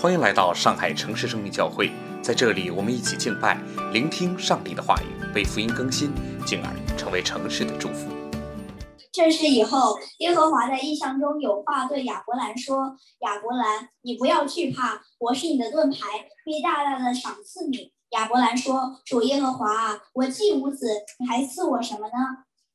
欢迎来到上海城市生命教会，在这里，我们一起敬拜，聆听上帝的话语，被福音更新，进而成为城市的祝福。这是以后，耶和华在异象中有话对亚伯兰说：“亚伯兰，你不要惧怕，我是你的盾牌，必大大的赏赐你。”亚伯兰说：“主耶和华啊，我既无子，你还赐我什么呢？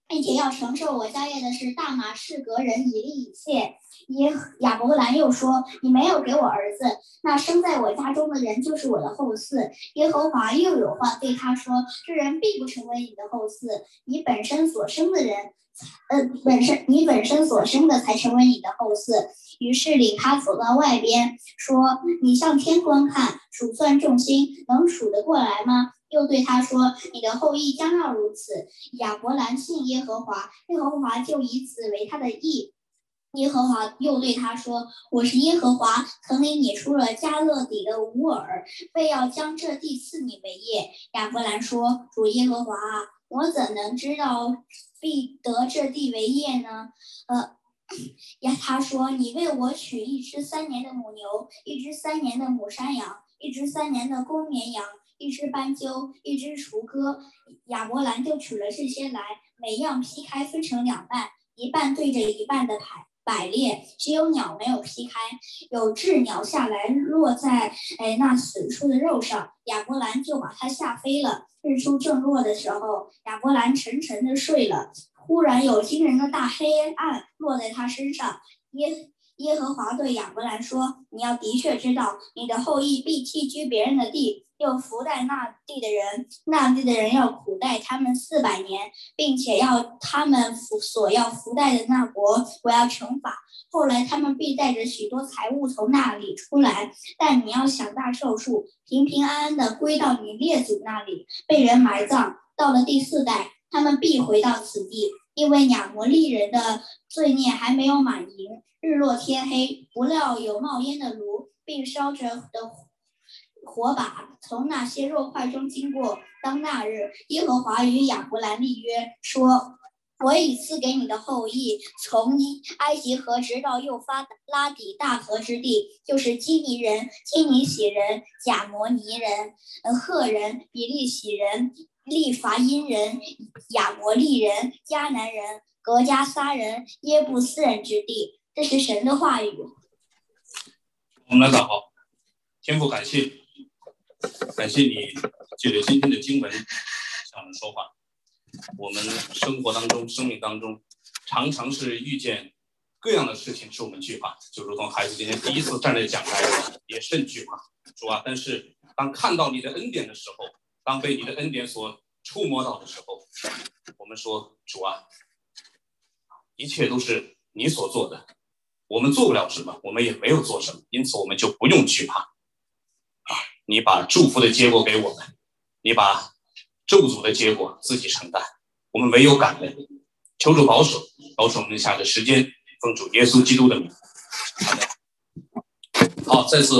并且要承受我家业的是大马士革人以利以谢。”耶亚伯兰又说：“你没有给我儿子，那生在我家中的人就是我的后嗣。”耶和华又有话对他说：“这人必不成为你的后嗣，你本身所生的人，呃，本身你本身所生的才成为你的后嗣。”于是领他走到外边，说：“你向天观看，数算众星，能数得过来吗？”又对他说：“你的后裔将要如此。”亚伯兰信耶和华，耶和华就以此为他的义。耶和华又对他说：“我是耶和华，曾领你出了加勒底的乌尔，非要将这地赐你为业。”亚伯兰说：“主耶和华啊，我怎能知道必得这地为业呢？”呃，呀，他说：“你为我取一只三年的母牛，一只三年的母山羊，一只三年的公绵羊，一只斑鸠，一只雏鸽。”亚伯兰就取了这些来，每样劈开分成两半，一半对着一半的排。摆列，只有鸟没有劈开，有鸷鸟下来落在哎那死处的肉上，亚伯兰就把它吓飞了。日出正落的时候，亚伯兰沉沉的睡了，忽然有惊人的大黑暗落在他身上。耶耶和华对亚伯兰说：“你要的确知道，你的后裔必寄居别人的地。”又福待那地的人，那地的人要苦待他们四百年，并且要他们福所要福待的那国，我要惩罚。后来他们必带着许多财物从那里出来，但你要享大寿数，平平安安的归到你列祖那里，被人埋葬。到了第四代，他们必回到此地，因为亚摩利人的罪孽还没有满盈。日落天黑，不料有冒烟的炉，并烧着的。火把从那些肉块中经过。当那日，耶和华与亚伯兰立约，说：“我已赐给你的后裔，从埃及河直到幼发拉底大河之地，就是基尼人、基尼喜人、贾摩尼人、呃赫人、比利喜人、利伐因人、亚摩利人、迦南人、格加撒人、耶布斯人之地。”这是神的话语。我们来祷告，天父，感谢。感谢你借着今天的经文向我们说话。我们生活当中、生命当中，常常是遇见各样的事情，使我们惧怕，就如同孩子今天第一次站在讲台，也甚惧怕，主啊！但是当看到你的恩典的时候，当被你的恩典所触摸到的时候，我们说主啊，一切都是你所做的，我们做不了什么，我们也没有做什么，因此我们就不用惧怕。啊你把祝福的结果给我们，你把咒诅的结果自己承担，我们唯有感恩。求主保守，保守我们下的时间，奉主耶稣基督的名。好，再次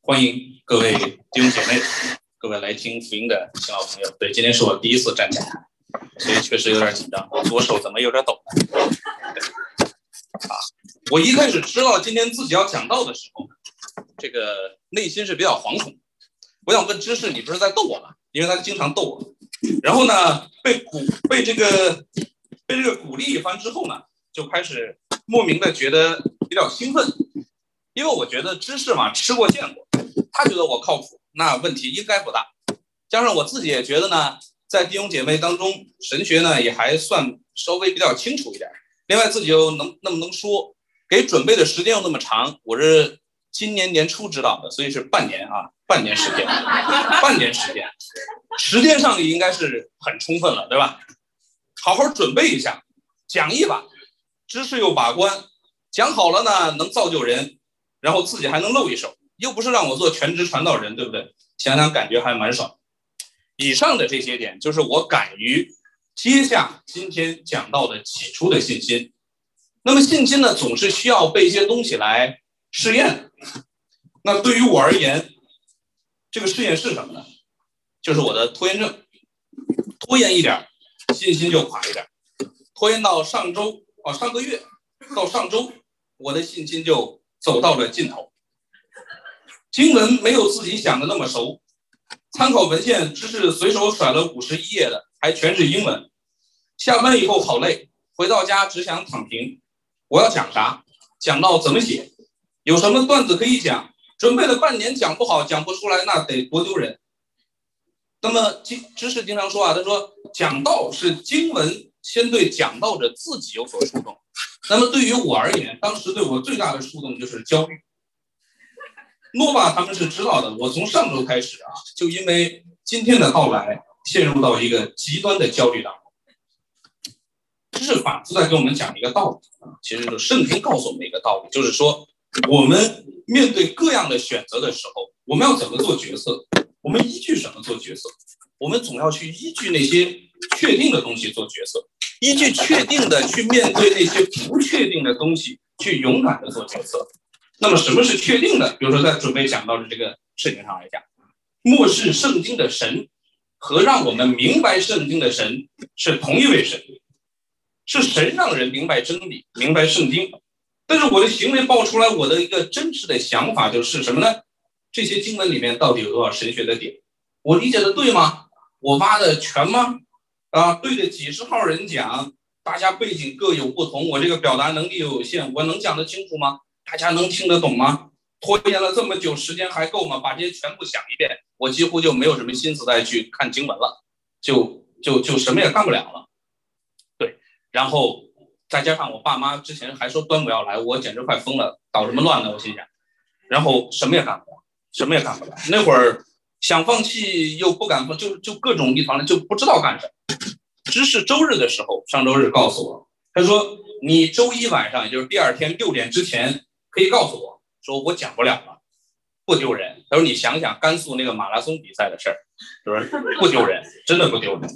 欢迎各位弟兄姐妹，各位来听福音的新老朋友。对，今天是我第一次站讲台，所以确实有点紧张，左手怎么有点抖呢？啊，我一开始知道今天自己要讲到的时候。这个内心是比较惶恐，我想问知识，你不是在逗我吗？因为他经常逗我，然后呢，被鼓被这个被这个鼓励一番之后呢，就开始莫名的觉得比较兴奋，因为我觉得知识嘛，吃过见过，他觉得我靠谱，那问题应该不大。加上我自己也觉得呢，在弟兄姐妹当中，神学呢也还算稍微比较清楚一点。另外自己又能那么能说，给准备的时间又那么长，我是。今年年初知道的，所以是半年啊，半年时间，半年时间，时间上应该是很充分了，对吧？好好准备一下，讲一把，知识又把关，讲好了呢，能造就人，然后自己还能露一手，又不是让我做全职传道人，对不对？想想感觉还蛮爽。以上的这些点，就是我敢于接下今天讲到的起初的信心。那么信心呢，总是需要被一些东西来。试验，那对于我而言，这个试验是什么呢？就是我的拖延症，拖延一点，信心就垮一点；拖延到上周啊，上个月到上周，我的信心就走到了尽头。经文没有自己想的那么熟，参考文献只是随手甩了五十一页的，还全是英文。下班以后好累，回到家只想躺平。我要讲啥？讲到怎么写？有什么段子可以讲？准备了半年讲不好，讲不出来，那得多丢人。那么经知识经常说啊，他说讲道是经文先对讲道者自己有所触动。那么对于我而言，当时对我最大的触动就是焦虑。诺瓦他们是知道的，我从上周开始啊，就因为今天的到来，陷入到一个极端的焦虑当中。这是反复在跟我们讲一个道理啊，其实是圣经告诉我们一个道理，就是说我们面对各样的选择的时候，我们要怎么做决策？我们依据什么做决策？我们总要去依据那些确定的东西做决策，依据确定的去面对那些不确定的东西，去勇敢的做决策。那么什么是确定的？比如说在准备讲到的这个事情上来讲，漠视圣经的神和让我们明白圣经的神是同一位神，是神让人明白真理、明白圣经。但是我的行为爆出来，我的一个真实的想法就是什么呢？这些经文里面到底有多少神学的点？我理解的对吗？我挖的全吗？啊，对着几十号人讲，大家背景各有不同，我这个表达能力又有限，我能讲得清楚吗？大家能听得懂吗？拖延了这么久，时间还够吗？把这些全部想一遍，我几乎就没有什么心思再去看经文了，就就就什么也干不了了。对，然后再加上我爸妈之前还说端午要来，我简直快疯了，捣什么乱呢？我心想，然后什么也干不了。什么也干不了，那会儿想放弃又不敢放，就就各种一团乱，就不知道干什么。知识周日的时候，上周日告诉我，他说你周一晚上，也就是第二天六点之前可以告诉我，说我讲不了了，不丢人。他说你想想甘肃那个马拉松比赛的事儿，是不是不丢人？真的不丢人。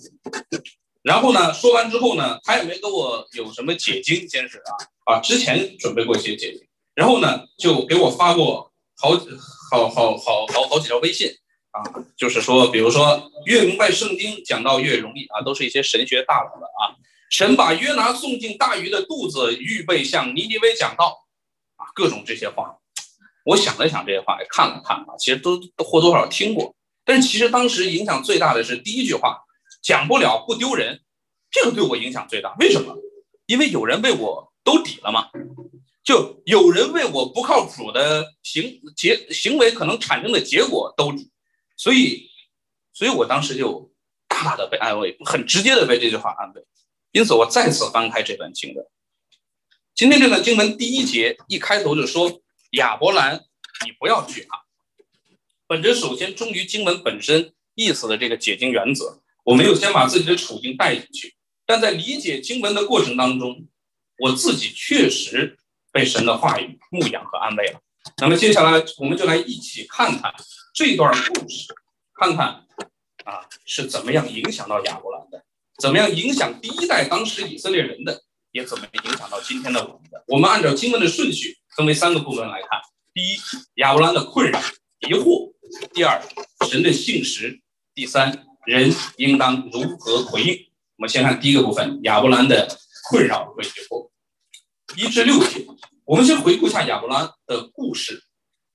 然后呢，说完之后呢，他也没给我有什么解经，先是啊啊，之前准备过一些解经，然后呢就给我发过好。好好好好好几条微信啊，就是说，比如说，越明白圣经，讲到越容易啊，都是一些神学大佬的啊。神把约拿送进大鱼的肚子，预备向尼尼微讲道，各种这些话。我想了想这些话，也看了看啊，其实都或多或少听过。但是其实当时影响最大的是第一句话，讲不了不丢人，这个对我影响最大。为什么？因为有人为我兜底了嘛。就有人为我不靠谱的行结行为可能产生的结果兜底，所以，所以我当时就大大的被安慰，很直接的被这句话安慰。因此，我再次翻开这段经文。今天这段经文第一节一开头就说：“亚伯兰，你不要惧怕。”本着首先忠于经文本身意思的这个解经原则，我没有先把自己的处境带进去，但在理解经文的过程当中，我自己确实。被神的话语牧养和安慰了。那么接下来，我们就来一起看看这段故事，看看啊是怎么样影响到亚伯兰的，怎么样影响第一代当时以色列人的，也怎么影响到今天的我们的。我们按照经文的顺序分为三个部分来看：第一，亚伯兰的困扰、疑惑；第二，神的信实；第三，人应当如何回应。我们先看第一个部分：亚伯兰的困扰和疑惑。一至六节，我们先回顾一下亚伯兰的故事。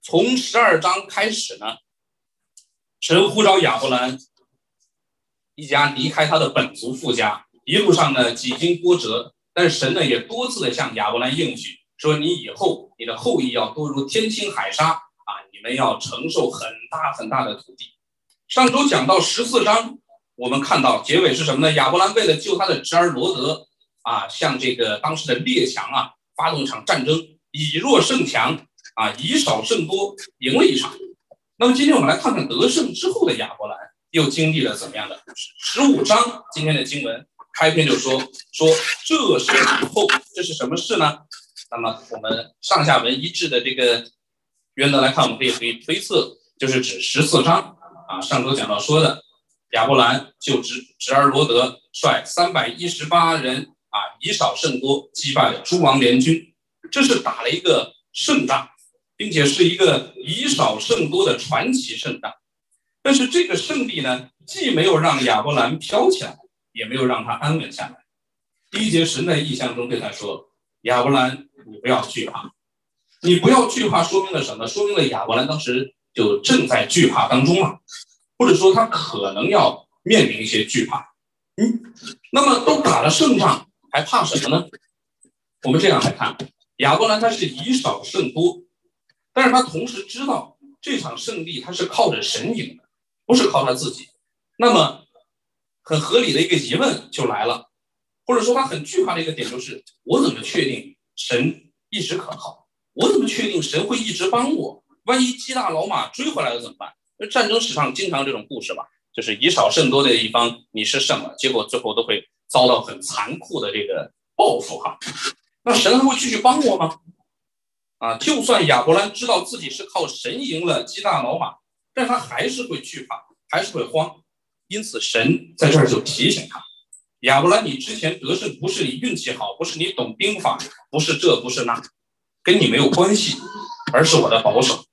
从十二章开始呢，神呼召亚伯兰一家离开他的本族富家，一路上呢几经波折，但是神呢也多次的向亚伯兰应许说：“你以后你的后裔要多如天青海沙啊，你们要承受很大很大的土地。”上周讲到十四章，我们看到结尾是什么呢？亚伯兰为了救他的侄儿罗德。啊，向这个当时的列强啊发动一场战争，以弱胜强啊，以少胜多，赢了一场。那么今天我们来看看得胜之后的亚伯兰又经历了怎么样的故事。十五章今天的经文开篇就说说这是以后，这是什么事呢？那么我们上下文一致的这个原则来看，我们可以可以推测，就是指十四章啊，上周讲到说的亚伯兰就侄侄儿罗德率三百一十八人。啊，以少胜多，击败了诸王联军，这是打了一个胜仗，并且是一个以少胜多的传奇胜仗。但是这个胜利呢，既没有让亚伯兰飘起来，也没有让他安稳下来。第一节神在意象中对他说：“亚伯兰，你不要惧怕，你不要惧怕。”说明了什么？说明了亚伯兰当时就正在惧怕当中了，或者说他可能要面临一些惧怕。嗯，那么都打了胜仗，还怕什么呢？我们这样来看，亚伯兰他是以少胜多，但是他同时知道这场胜利他是靠着神赢的，不是靠他自己。那么很合理的一个疑问就来了，或者说他很惧怕的一个点就是：我怎么确定神一直可靠？我怎么确定神会一直帮我？万一基大老马追回来了怎么办？那战争史上经常这种故事吧，就是以少胜多的一方你是胜了，结果最后都会遭到很残酷的这个报复哈。那神还会继续帮我吗？啊，就算亚伯兰知道自己是靠神赢了基大老马，但他还是会惧怕，还是会慌。因此神在这儿就提醒他：亚伯兰，你之前得胜不是你运气好，不是你懂兵法，不是这不是那，跟你没有关系，而是我的保守。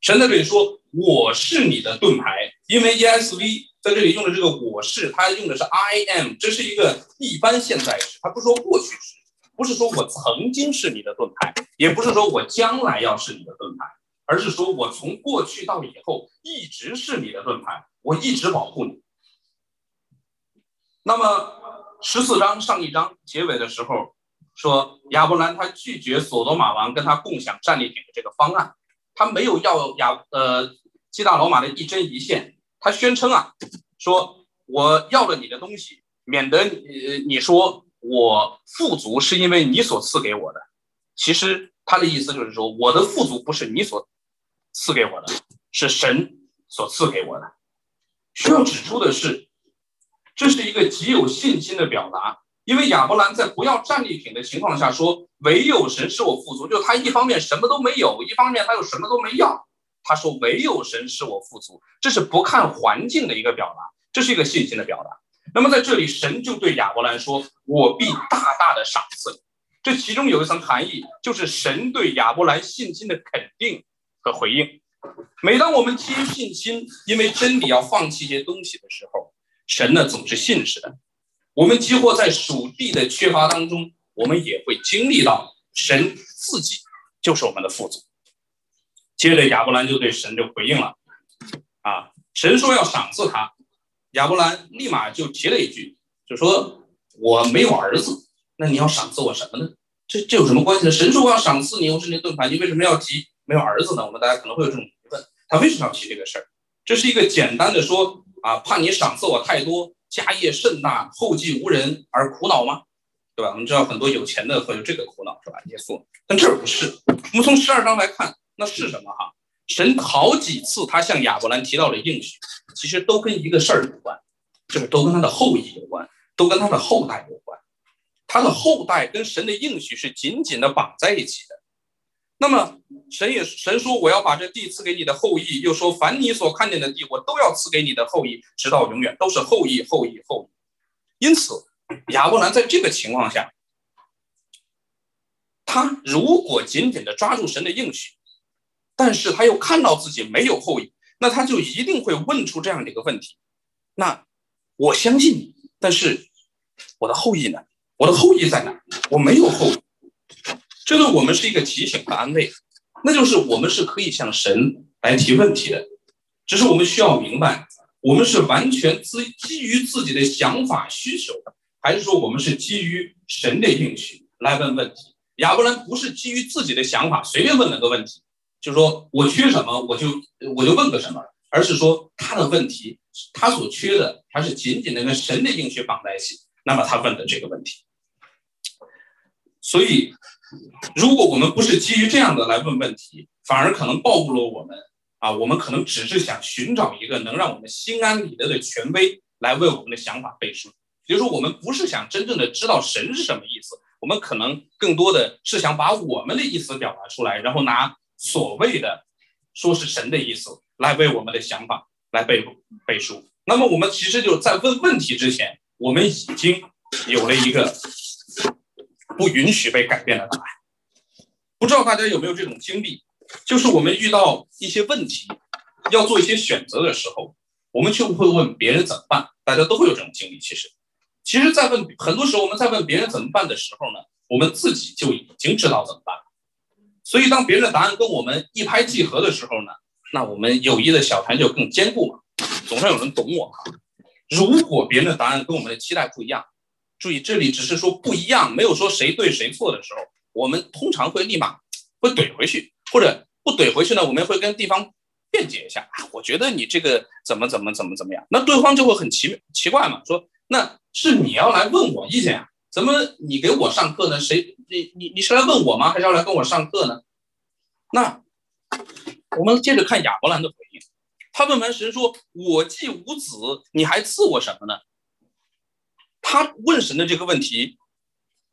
神在这里说：“我是你的盾牌。”因为 ESV 在这里用的这个“我是”，它用的是 I am，这是一个一般现在时，它不说过去时，不是说我曾经是你的盾牌，也不是说我将来要是你的盾牌，而是说我从过去到以后一直是你的盾牌，我一直保护你。那么十四章上一章结尾的时候说，亚伯兰他拒绝索多玛王跟他共享战利品的这个方案。他没有要亚呃基大罗马的一针一线，他宣称啊，说我要了你的东西，免得你你说我富足是因为你所赐给我的。其实他的意思就是说，我的富足不是你所赐给我的，是神所赐给我的。需要指出的是，这是一个极有信心的表达。因为亚伯兰在不要战利品的情况下说，唯有神使我富足，就他一方面什么都没有，一方面他又什么都没要。他说唯有神使我富足，这是不看环境的一个表达，这是一个信心的表达。那么在这里，神就对亚伯兰说：“我必大大的赏赐。”这其中有一层含义，就是神对亚伯兰信心的肯定和回应。每当我们基于信心，因为真理要放弃一些东西的时候，神呢总是信实的。我们几乎在属地的缺乏当中，我们也会经历到神自己就是我们的父祖。接着亚伯兰就对神就回应了，啊，神说要赏赐他，亚伯兰立马就提了一句，就说我没有儿子，那你要赏赐我什么呢？这这有什么关系呢？神说我要赏赐你，我是你盾牌，你为什么要提没有儿子呢？我们大家可能会有这种疑问，他为什么要提这个事儿？这是一个简单的说啊，怕你赏赐我太多。家业甚大，后继无人而苦恼吗？对吧？我们知道很多有钱的会有这个苦恼，是吧？耶稣，但这不是。我们从十二章来看，那是什么？哈，神好几次他向亚伯兰提到了应许，其实都跟一个事儿有关，就是都跟他的后裔有关，都跟他的后代有关。他的后代跟神的应许是紧紧的绑在一起的。那么神也神说我要把这地赐给你的后裔，又说凡你所看见的地，我都要赐给你的后裔，直到永远，都是后裔后裔后裔。因此，亚伯兰在这个情况下，他如果紧紧的抓住神的应许，但是他又看到自己没有后裔，那他就一定会问出这样的一个问题：那我相信你，但是我的后裔呢？我的后裔在哪？我没有后裔。这对我们是一个提醒和安慰，那就是我们是可以向神来提问题的，只是我们需要明白，我们是完全基基于自己的想法需求，还是说我们是基于神的应许来问问题？亚伯兰不是基于自己的想法随便问了个问题，就是说我缺什么我就我就问个什么，而是说他的问题他所缺的还是紧紧的跟神的应许绑在一起，那么他问的这个问题，所以。如果我们不是基于这样的来问问题，反而可能暴露了我们啊，我们可能只是想寻找一个能让我们心安理得的权威来为我们的想法背书。也就是说，我们不是想真正的知道神是什么意思，我们可能更多的是想把我们的意思表达出来，然后拿所谓的说是神的意思来为我们的想法来背背书。那么我们其实就在问问题之前，我们已经有了一个。不允许被改变的答案。不知道大家有没有这种经历？就是我们遇到一些问题，要做一些选择的时候，我们就会问别人怎么办。大家都会有这种经历。其实，其实，在问很多时候，我们在问别人怎么办的时候呢，我们自己就已经知道怎么办。所以，当别人的答案跟我们一拍即合的时候呢，那我们友谊的小船就更坚固了，总算有人懂我。如果别人的答案跟我们的期待不一样，注意这里只是说不一样，没有说谁对谁错的时候，我们通常会立马会怼回去，或者不怼回去呢，我们会跟地方辩解一下啊，我觉得你这个怎么怎么怎么怎么样，那对方就会很奇奇怪嘛，说那是你要来问我意见啊，怎么你给我上课呢？谁你你你是来问我吗？还是要来跟我上课呢？那我们接着看亚伯兰的回应，他问完神说：“我既无子，你还赐我什么呢？”他问神的这个问题，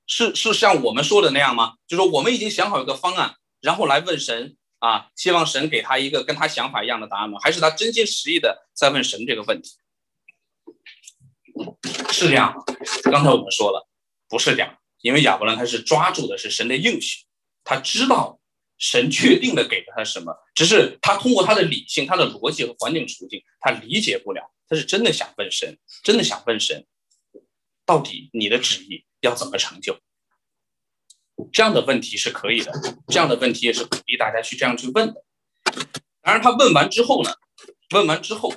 是是像我们说的那样吗？就说我们已经想好一个方案，然后来问神啊，希望神给他一个跟他想法一样的答案吗？还是他真心实意的在问神这个问题？是这样？刚才我们说了，不是这样，因为亚伯兰他是抓住的是神的应许，他知道神确定的给了他什么，只是他通过他的理性、他的逻辑和环境处境，他理解不了，他是真的想问神，真的想问神。到底你的旨意要怎么成就？这样的问题是可以的，这样的问题也是鼓励大家去这样去问的。当然，他问完之后呢，问完之后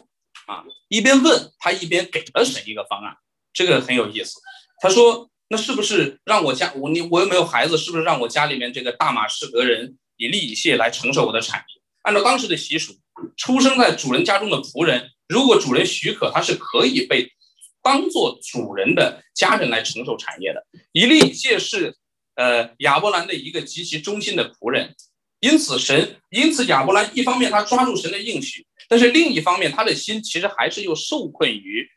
啊，一边问他一边给了神一个方案，这个很有意思。他说：“那是不是让我家我你我又没有孩子，是不是让我家里面这个大马士革人以利以谢来承受我的产业？按照当时的习俗，出生在主人家中的仆人，如果主人许可，他是可以被。”当做主人的家人来承受产业的，以利借是呃亚伯兰的一个极其忠心的仆人，因此神因此亚伯兰一方面他抓住神的应许，但是另一方面他的心其实还是又受困于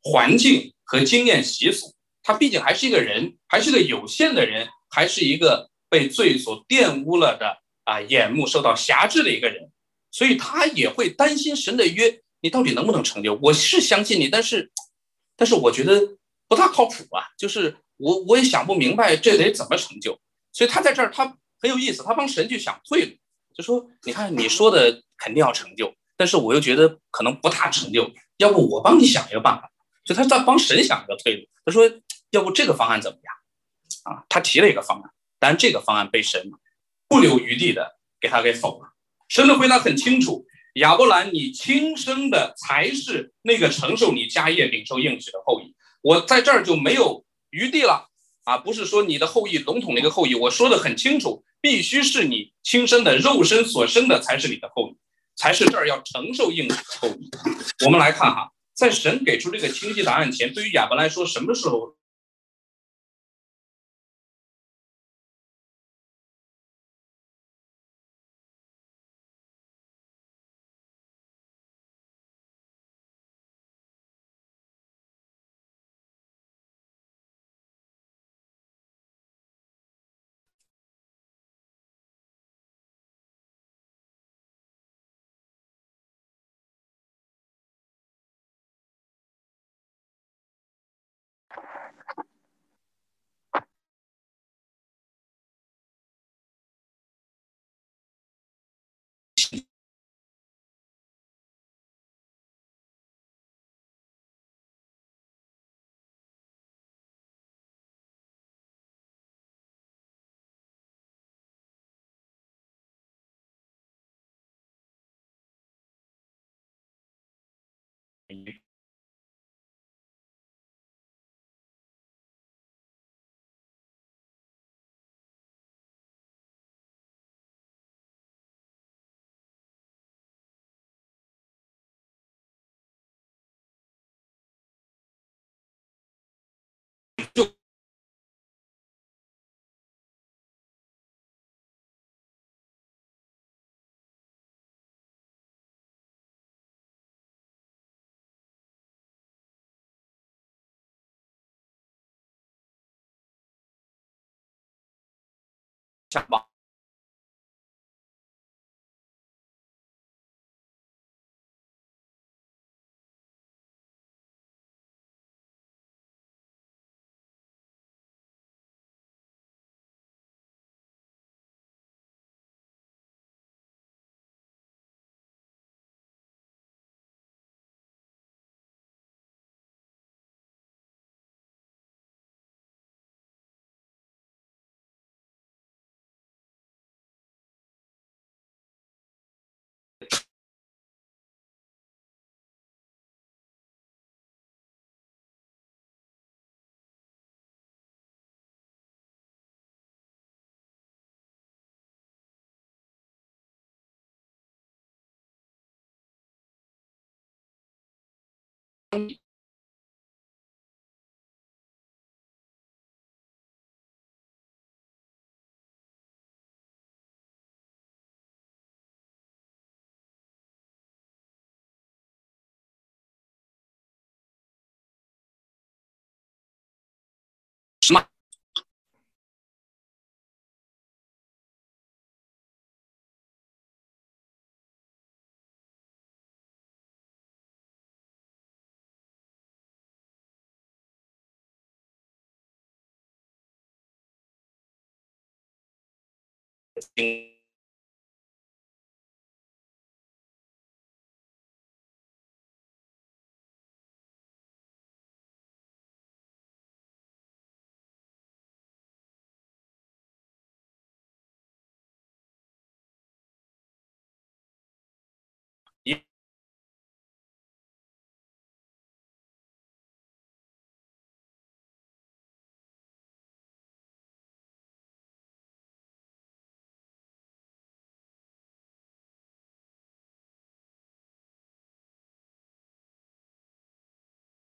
环境和经验习俗，他毕竟还是一个人，还是个有限的人，还是一个被罪所玷污了的啊眼目受到辖制的一个人，所以他也会担心神的约你到底能不能成就？我是相信你，但是。但是我觉得不大靠谱啊，就是我我也想不明白这得怎么成就，所以他在这儿他很有意思，他帮神去想退路，就说你看你说的肯定要成就，但是我又觉得可能不大成就，要不我帮你想一个办法，所以他在帮神想一个退路，他说要不这个方案怎么样啊？他提了一个方案，但这个方案被神不留余地的给他给否了，神的回答很清楚。亚伯兰，你亲生的才是那个承受你家业、领受应许的后裔。我在这儿就没有余地了啊！不是说你的后裔笼统的一个后裔，我说的很清楚，必须是你亲生的肉身所生的才是你的后裔，才是这儿要承受应许的后裔。我们来看哈，在神给出这个清晰答案前，对于亚伯来说，什么时候？you 下吧。什 sin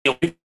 You.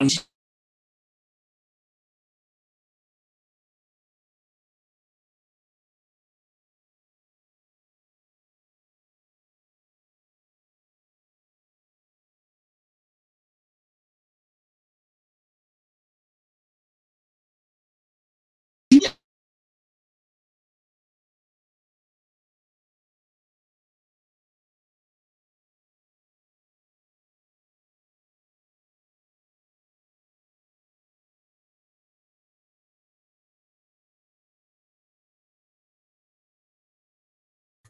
and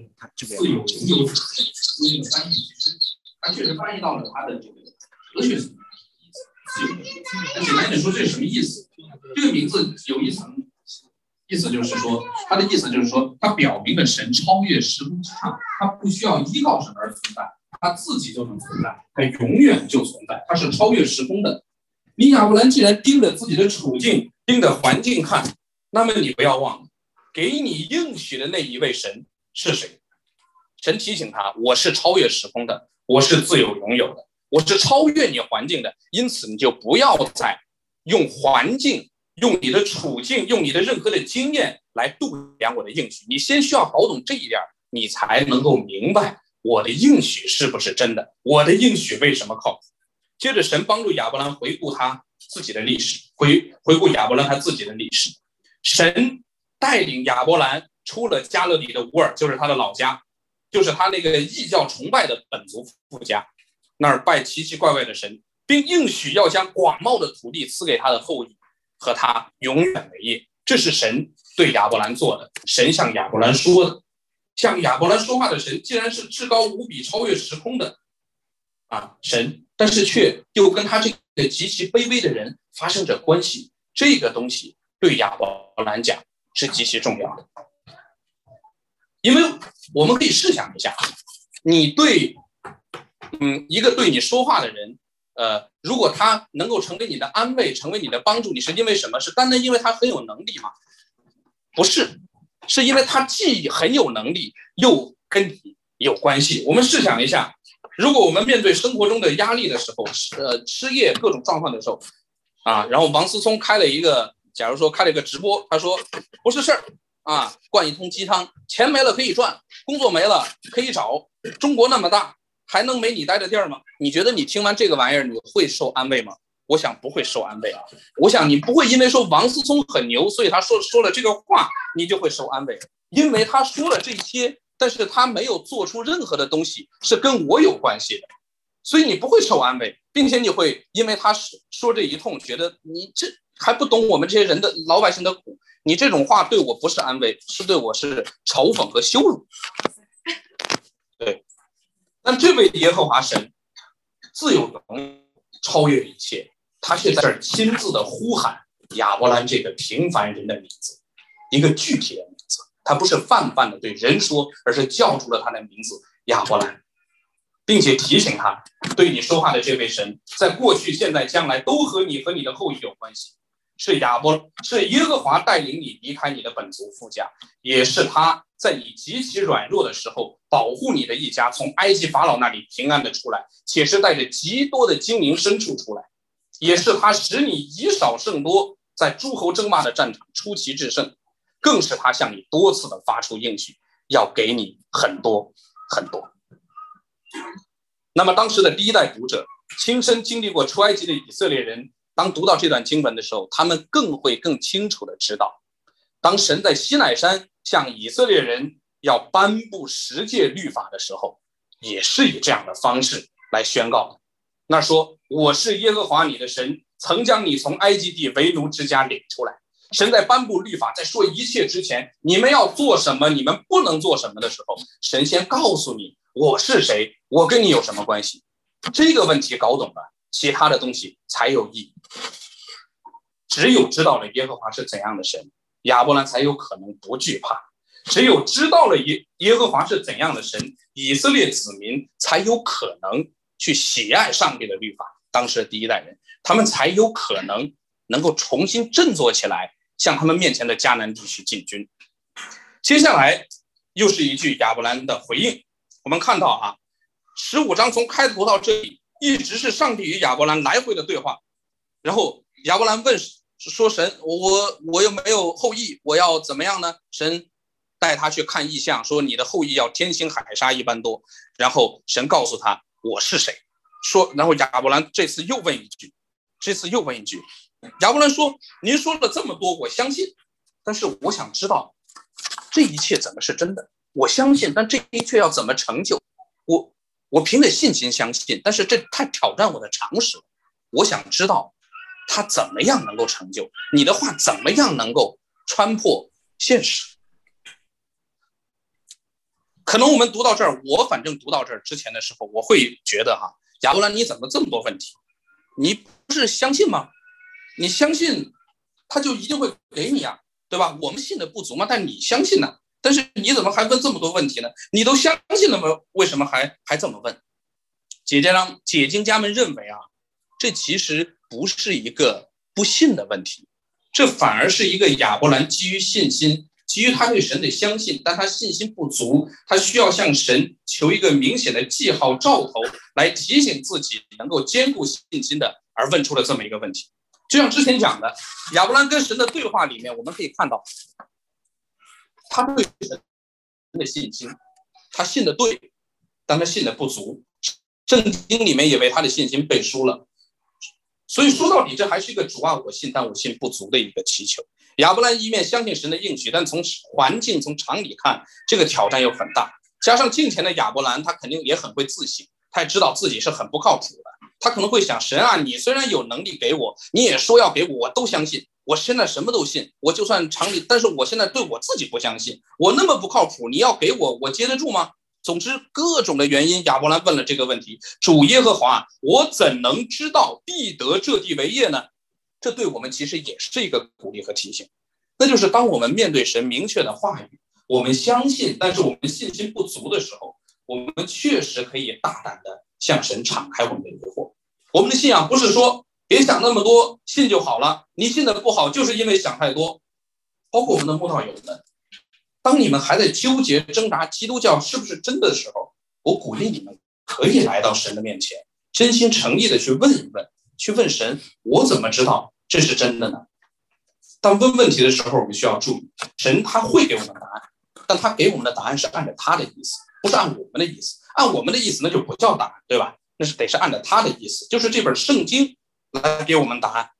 有自由有自由那个翻译，其实他确实翻译到了他的这个哲学层面那简单点说，这是什么意思？这个名字有一层意思，就是说，它的意思就是说，它表明了神超越时空之上，它不需要依靠什么而存在，它自己就能存在，它永远就存在，它是超越时空的。你亚伯兰既然盯着自己的处境，盯着环境看，那么你不要忘了，给你应许的那一位神是谁？神提醒他：“我是超越时空的，我是自由拥有的，我是超越你环境的。因此，你就不要再用环境、用你的处境、用你的任何的经验来度量我的应许。你先需要搞懂这一点，你才能够明白我的应许是不是真的，我的应许为什么靠谱。”接着，神帮助亚伯兰回顾他自己的历史，回回顾亚伯兰他自己的历史。神带领亚伯兰出了加勒底的乌尔，就是他的老家。就是他那个异教崇拜的本族富家，那儿拜奇奇怪怪的神，并应许要将广袤的土地赐给他的后裔和他永远为业。这是神对亚伯兰做的，神向亚伯兰说的，向亚伯兰说话的神，既然是至高无比、超越时空的啊神，但是却又跟他这个极其卑微的人发生着关系，这个东西对亚伯兰讲是极其重要的。因为我们可以试想一下，你对，嗯，一个对你说话的人，呃，如果他能够成为你的安慰，成为你的帮助，你是因为什么？是单单因为他很有能力吗？不是，是因为他既很有能力，又跟你有关系。我们试想一下，如果我们面对生活中的压力的时候，呃，失业各种状况的时候，啊，然后王思聪开了一个，假如说开了一个直播，他说不是事儿啊，灌一通鸡汤，钱没了可以赚，工作没了可以找，中国那么大，还能没你待的地儿吗？你觉得你听完这个玩意儿，你会受安慰吗？我想不会受安慰啊！我想你不会因为说王思聪很牛，所以他说说了这个话，你就会受安慰。因为他说了这些，但是他没有做出任何的东西是跟我有关系的，所以你不会受安慰，并且你会因为他说说这一通，觉得你这还不懂我们这些人的老百姓的苦。你这种话对我不是安慰，是对我是嘲讽和羞辱。对，但这位耶和华神自有能超越一切。他却在这儿亲自的呼喊亚伯兰这个平凡人的名字，一个具体的名字。他不是泛泛的对人说，而是叫出了他的名字亚伯兰，并且提醒他，对你说话的这位神，在过去、现在、将来都和你和你的后裔有关系。是亚伯，是耶和华带领你离开你的本族父家，也是他在你极其软弱的时候保护你的一家从埃及法老那里平安的出来，且是带着极多的金银牲畜出来。也是他使你以少胜多，在诸侯争霸的战场出奇制胜，更是他向你多次的发出应许，要给你很多很多。那么当时的第一代读者，亲身经历过出埃及的以色列人，当读到这段经文的时候，他们更会更清楚的知道，当神在西奈山向以色列人要颁布十诫律法的时候，也是以这样的方式来宣告的。那说我是耶和华你的神，曾将你从埃及地为奴之家领出来。神在颁布律法，在说一切之前，你们要做什么，你们不能做什么的时候，神先告诉你我是谁，我跟你有什么关系。这个问题搞懂了，其他的东西才有意义。只有知道了耶和华是怎样的神，亚伯兰才有可能不惧怕；只有知道了耶耶和华是怎样的神，以色列子民才有可能。去喜爱上帝的律法，当时的第一代人，他们才有可能能够重新振作起来，向他们面前的迦南地区进军。接下来又是一句亚伯兰的回应。我们看到啊，十五章从开头到这里，一直是上帝与亚伯兰来回的对话。然后亚伯兰问说：“神，我我又没有后裔，我要怎么样呢？”神带他去看异象，说：“你的后裔要天星海沙一般多。”然后神告诉他。我是谁？说，然后亚伯兰这次又问一句，这次又问一句，亚伯兰说：“您说了这么多，我相信，但是我想知道这一切怎么是真的？我相信，但这一切要怎么成就？我我凭着信心相信，但是这太挑战我的常识了。我想知道他怎么样能够成就？你的话怎么样能够穿破现实？”可能我们读到这儿，我反正读到这儿之前的时候，我会觉得哈，亚伯兰你怎么这么多问题？你不是相信吗？你相信，他就一定会给你啊，对吧？我们信的不足吗？但你相信呢？但是你怎么还问这么多问题呢？你都相信了吗？为什么还还这么问？解经家解经家们认为啊，这其实不是一个不信的问题，这反而是一个亚伯兰基于信心。基于他对神的相信，但他信心不足，他需要向神求一个明显的记号兆头，来提醒自己能够坚固信心的，而问出了这么一个问题。就像之前讲的，亚伯兰跟神的对话里面，我们可以看到，他对神的信心，他信的对，但他信的不足。圣经里面也为他的信心背书了。所以说到底，这还是一个主啊，我信，但我信不足的一个祈求。亚伯兰一面相信神的应许，但从环境、从常理看，这个挑战又很大。加上敬前的亚伯兰，他肯定也很会自省，他也知道自己是很不靠谱的。他可能会想：神啊，你虽然有能力给我，你也说要给我，我都相信。我现在什么都信，我就算常理，但是我现在对我自己不相信，我那么不靠谱，你要给我，我接得住吗？总之，各种的原因，亚伯兰问了这个问题：主耶和华，我怎能知道必得这地为业呢？这对我们其实也是一个鼓励和提醒，那就是当我们面对神明确的话语，我们相信，但是我们信心不足的时候，我们确实可以大胆的向神敞开我们的疑惑。我们的信仰不是说别想那么多，信就好了。你信的不好，就是因为想太多。包括我们的慕道友们，当你们还在纠结挣扎基督教是不是真的时候，我鼓励你们可以来到神的面前，真心诚意的去问一问，去问神：我怎么知道这是真的呢？当问问题的时候，我们需要注意，神他会给我们答案，但他给我们的答案是按照他的意思，不是按我们的意思。按我们的意思，那就不叫答案，对吧？那是得是按照他的意思，就是这本圣经来给我们答案。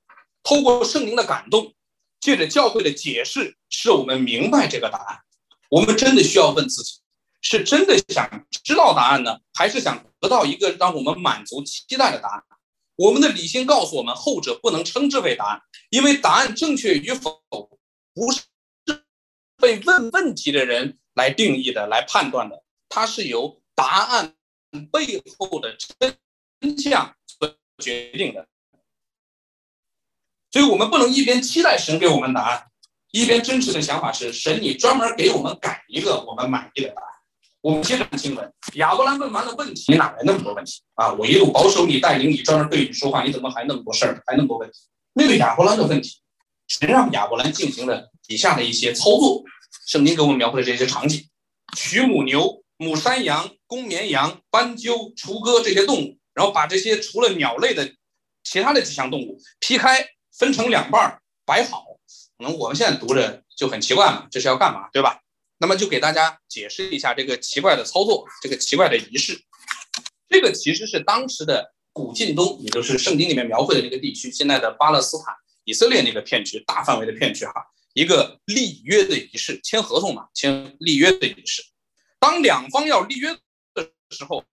透过圣灵的感动，借着教会的解释，使我们明白这个答案。我们真的需要问自己：是真的想知道答案呢，还是想得到一个让我们满足期待的答案？我们的理性告诉我们，后者不能称之为答案，因为答案正确与否，不是被问问题的人来定义的、来判断的，它是由答案。背后的真相所决定的，所以我们不能一边期待神给我们答案，一边真实的想法是神，你专门给我们改一个我们满意的答案。我们接着看经文，亚伯兰问完了问题，你哪来那么多问题啊？我一路保守你，带领你，专门对你说话，你怎么还那么多事儿，还那么多问题？面对亚伯兰的问题，神让亚伯兰进行了以下的一些操作。圣经给我们描绘的这些场景：取母牛。母山羊、公绵羊、斑鸠、雏鸽这些动物，然后把这些除了鸟类的其他的几项动物劈开，分成两半摆好。可能我们现在读着就很奇怪嘛，这是要干嘛，对吧？那么就给大家解释一下这个奇怪的操作，这个奇怪的仪式。这个其实是当时的古近东，也就是圣经里面描绘的这个地区，现在的巴勒斯坦、以色列那个片区，大范围的片区哈，一个立约的仪式，签合同嘛，签立约的仪式。当两方要立约的时候，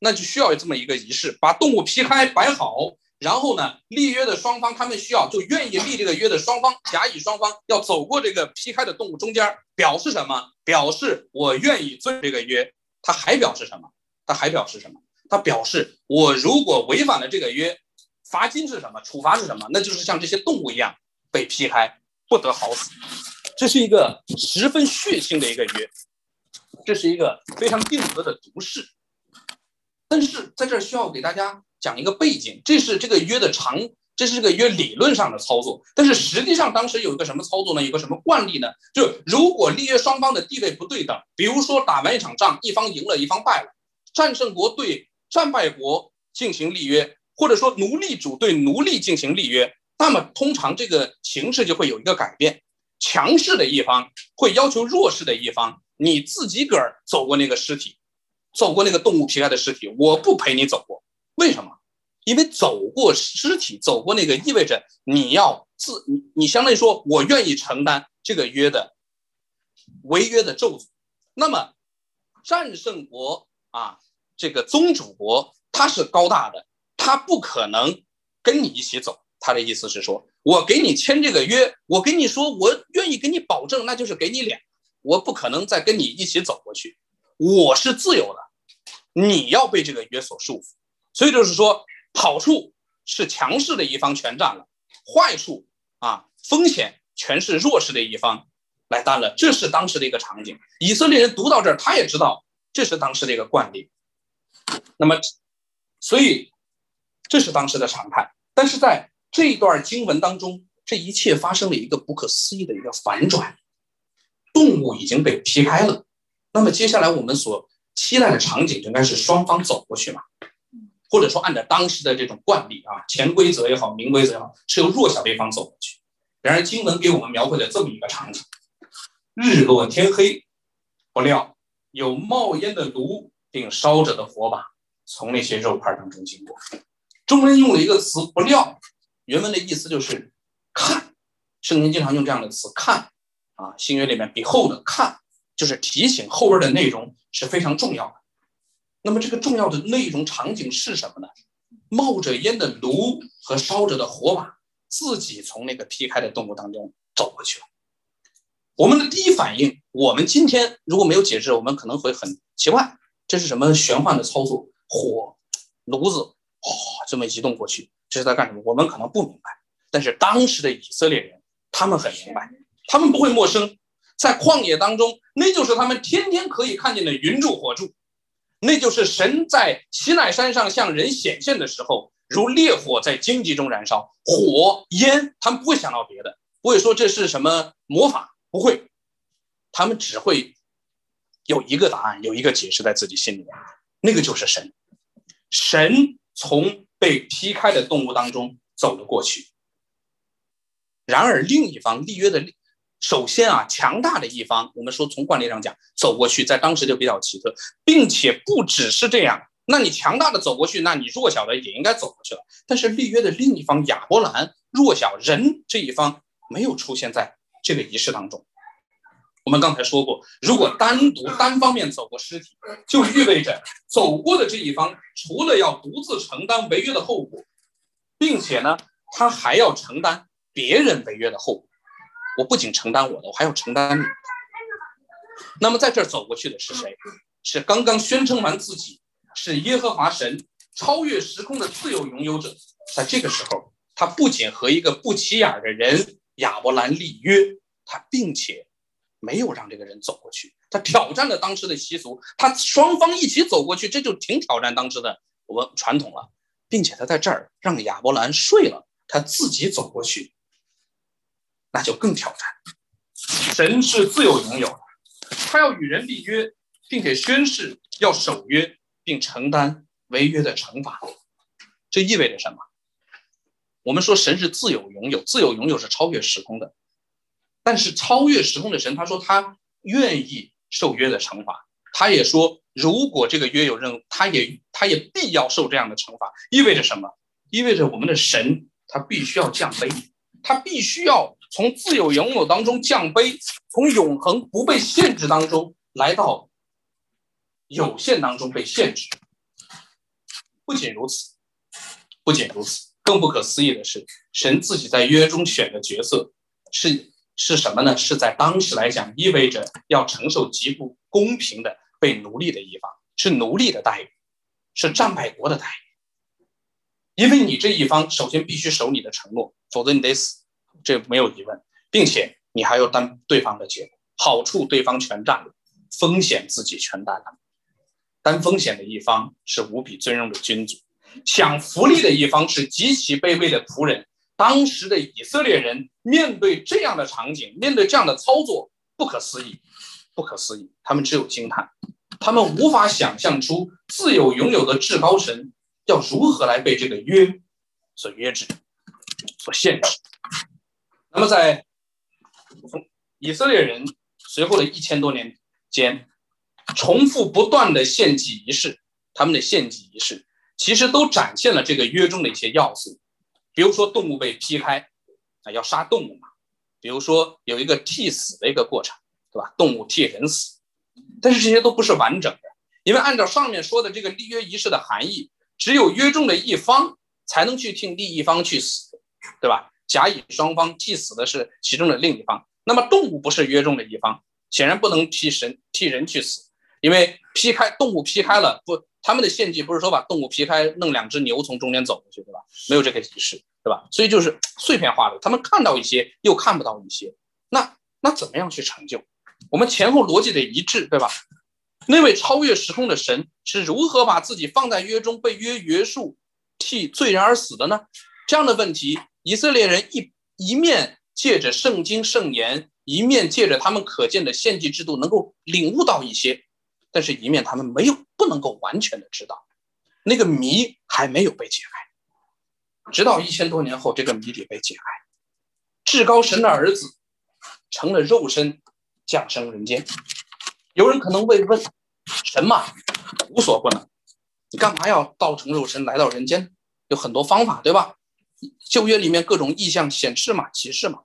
那就需要有这么一个仪式，把动物劈开摆好，然后呢，立约的双方他们需要就愿意立这个约的双方，甲乙双方要走过这个劈开的动物中间，表示什么？表示我愿意遵这个约。他还表示什么？他还表示什么？他表示我如果违反了这个约，罚金是什么？处罚是什么？那就是像这些动物一样被劈开，不得好死。这是一个十分血腥的一个约。这是一个非常定格的毒誓，但是在这儿需要给大家讲一个背景，这是这个约的长，这是这个约理论上的操作，但是实际上当时有一个什么操作呢？有个什么惯例呢？就如果立约双方的地位不对等，比如说打完一场仗，一方赢了，一方败了，战胜国对战败国进行立约，或者说奴隶主对奴隶进行立约，那么通常这个形式就会有一个改变，强势的一方会要求弱势的一方。你自己个儿走过那个尸体，走过那个动物皮开的尸体，我不陪你走过。为什么？因为走过尸体，走过那个意味着你要自你，你相当于说我愿意承担这个约的违约的咒诅。那么战胜国啊，这个宗主国他是高大的，他不可能跟你一起走。他的意思是说，我给你签这个约，我跟你说我愿意给你保证，那就是给你脸。我不可能再跟你一起走过去，我是自由的，你要被这个约所束缚，所以就是说，好处是强势的一方全占了，坏处啊，风险全是弱势的一方来担了。这是当时的一个场景。以色列人读到这儿，他也知道这是当时的一个惯例。那么，所以这是当时的常态。但是在这一段经文当中，这一切发生了一个不可思议的一个反转。动物已经被劈开了，那么接下来我们所期待的场景应该是双方走过去嘛？或者说按照当时的这种惯例啊，潜规则也好，明规则也好，是由弱小的一方走过去。然而经文给我们描绘了这么一个场景：日落天黑，不料有冒烟的炉并烧着的火把从那些肉块当中经过。中文用了一个词“不料”，原文的意思就是看。圣经经常用这样的词“看”。啊，新约里面比后的看，就是提醒后边的内容是非常重要的。那么这个重要的内容场景是什么呢？冒着烟的炉和烧着的火把，自己从那个劈开的动物当中走过去了。我们的第一反应，我们今天如果没有解释，我们可能会很奇怪，这是什么玄幻的操作？火炉子，哗，这么移动过去，这是在干什么？我们可能不明白，但是当时的以色列人，他们很明白。他们不会陌生，在旷野当中，那就是他们天天可以看见的云柱火柱，那就是神在西奈山上向人显现的时候，如烈火在荆棘中燃烧，火烟，他们不会想到别的，不会说这是什么魔法，不会，他们只会有一个答案，有一个解释在自己心里面，那个就是神，神从被劈开的动物当中走了过去。然而另一方立约的立，首先啊，强大的一方，我们说从惯例上讲，走过去，在当时就比较奇特，并且不只是这样。那你强大的走过去，那你弱小的也应该走过去了。但是立约的另一方亚伯兰弱小人这一方没有出现在这个仪式当中。我们刚才说过，如果单独单方面走过尸体，就意味着走过的这一方除了要独自承担违约的后果，并且呢，他还要承担别人违约的后果。我不仅承担我的，我还要承担你。那么在这儿走过去的是谁？是刚刚宣称完自己。是耶和华神超越时空的自由拥有者，在这个时候，他不仅和一个不起眼的人亚伯兰立约，他并且没有让这个人走过去，他挑战了当时的习俗，他双方一起走过去，这就挺挑战当时的文传统了，并且他在这儿让亚伯兰睡了，他自己走过去，那就更挑战。神是自由拥有的，他要与人立约，并且宣誓要守约。并承担违约的惩罚，这意味着什么？我们说神是自由拥有，自由拥有是超越时空的，但是超越时空的神，他说他愿意受约的惩罚，他也说如果这个约有任务，他也他也必要受这样的惩罚。意味着什么？意味着我们的神他必须要降卑，他必须要从自由拥有当中降卑，从永恒不被限制当中来到。有限当中被限制。不仅如此，不仅如此，更不可思议的是，神自己在约中选的角色是是什么呢？是在当时来讲，意味着要承受极不公平的被奴隶的一方，是奴隶的待遇，是战败国的待遇。因为你这一方首先必须守你的承诺，否则你得死，这没有疑问，并且你还要担对方的结果，好处对方全占了，风险自己全担了。担风险的一方是无比尊荣的君主，享福利的一方是极其卑微的仆人。当时的以色列人面对这样的场景，面对这样的操作，不可思议，不可思议。他们只有惊叹，他们无法想象出自有拥有的至高神要如何来被这个约所约制、所限制。那么，在以色列人随后的一千多年间。重复不断的献祭仪式，他们的献祭仪式其实都展现了这个约中的一些要素，比如说动物被劈开，啊要杀动物嘛，比如说有一个替死的一个过程，对吧？动物替人死，但是这些都不是完整的，因为按照上面说的这个立约仪式的含义，只有约中的一方才能去替另一方去死，对吧？甲乙双方替死的是其中的另一方，那么动物不是约中的一方，显然不能替神替人去死。因为劈开动物劈开了不，他们的献祭不是说把动物劈开，弄两只牛从中间走过去，对吧？没有这个仪式，对吧？所以就是碎片化的，他们看到一些又看不到一些，那那怎么样去成就？我们前后逻辑得一致，对吧？那位超越时空的神是如何把自己放在约中，被约约束，替罪人而死的呢？这样的问题，以色列人一一面借着圣经圣言，一面借着他们可见的献祭制度，能够领悟到一些。但是，一面他们没有不能够完全的知道，那个谜还没有被解开。直到一千多年后，这个谜底被解开，至高神的儿子成了肉身，降生人间。有人可能会问：神嘛，无所不能，你干嘛要道成肉身来到人间？有很多方法，对吧？旧约里面各种意象显示嘛，启示嘛。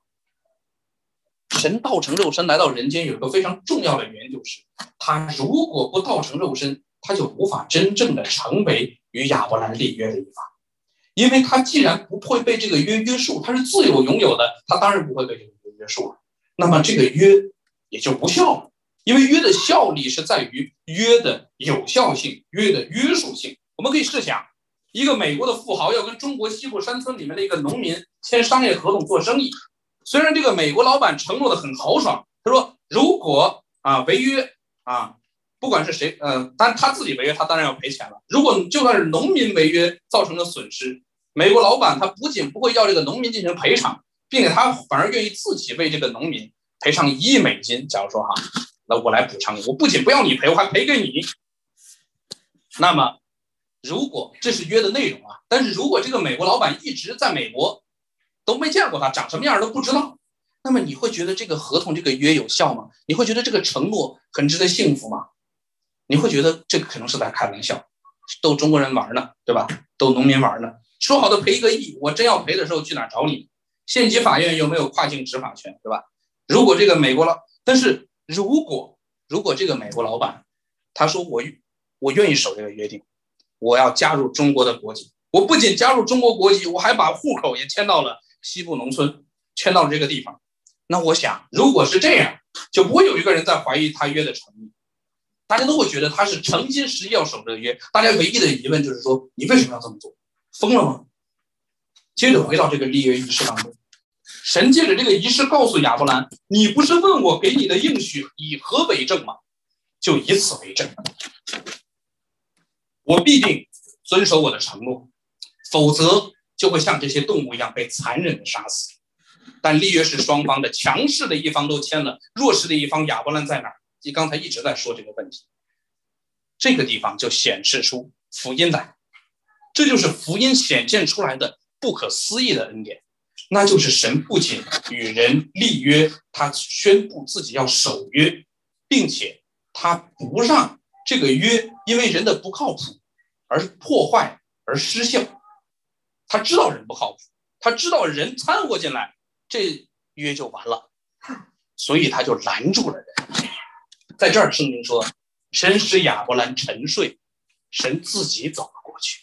神道成肉身来到人间，有一个非常重要的原因，就是他如果不道成肉身，他就无法真正的成为与亚伯兰立约的一方，因为他既然不会被这个约约束，他是自由拥有的，他当然不会被这个约约束了。那么这个约也就无效了，因为约的效力是在于约的有效性、约的约束性。我们可以试想，一个美国的富豪要跟中国西部山村里面的一个农民签商业合同做生意。虽然这个美国老板承诺的很豪爽，他说如果啊违约啊，不管是谁，呃，但他自己违约，他当然要赔钱了。如果就算是农民违约造成的损失，美国老板他不仅不会要这个农民进行赔偿，并且他反而愿意自己为这个农民赔偿一亿美金。假如说哈，那我来补偿你，我不仅不要你赔，我还赔给你。那么，如果这是约的内容啊，但是如果这个美国老板一直在美国都没见过他，长什么样都不知道，那么你会觉得这个合同、这个约有效吗？你会觉得这个承诺很值得幸福吗？你会觉得这可能是在开玩笑，逗中国人玩呢，对吧？逗农民玩呢。说好的赔一个亿，我真要赔的时候去哪找你？县级法院又没有跨境执法权，对吧？如果这个美国老，但是如果如果这个美国老板他说我我愿意守这个约定，我要加入中国的国籍，我不仅加入中国国籍，我还把户口也迁到了西部农村，迁到了这个地方。那我想，如果是这样，就不会有一个人在怀疑他约的诚意，大家都会觉得他是诚心实意要守这个约。大家唯一的疑问就是说，你为什么要这么做？疯了吗？接着回到这个立约仪式当中，神借着这个仪式告诉亚伯兰：“你不是问我给你的应许以何为证吗？就以此为证，我必定遵守我的承诺，否则就会像这些动物一样被残忍的杀死。”但立约是双方的，强势的一方都签了，弱势的一方亚伯兰在哪儿？你刚才一直在说这个问题，这个地方就显示出福音来。这就是福音显现出来的不可思议的恩典，那就是神不仅与人立约，他宣布自己要守约，并且他不让这个约因为人的不靠谱而是破坏而失效。他知道人不靠谱，他知道人掺和进来，这约就完了，所以他就拦住了人。在这儿，圣经说，神使亚伯兰沉睡，神自己走了过去。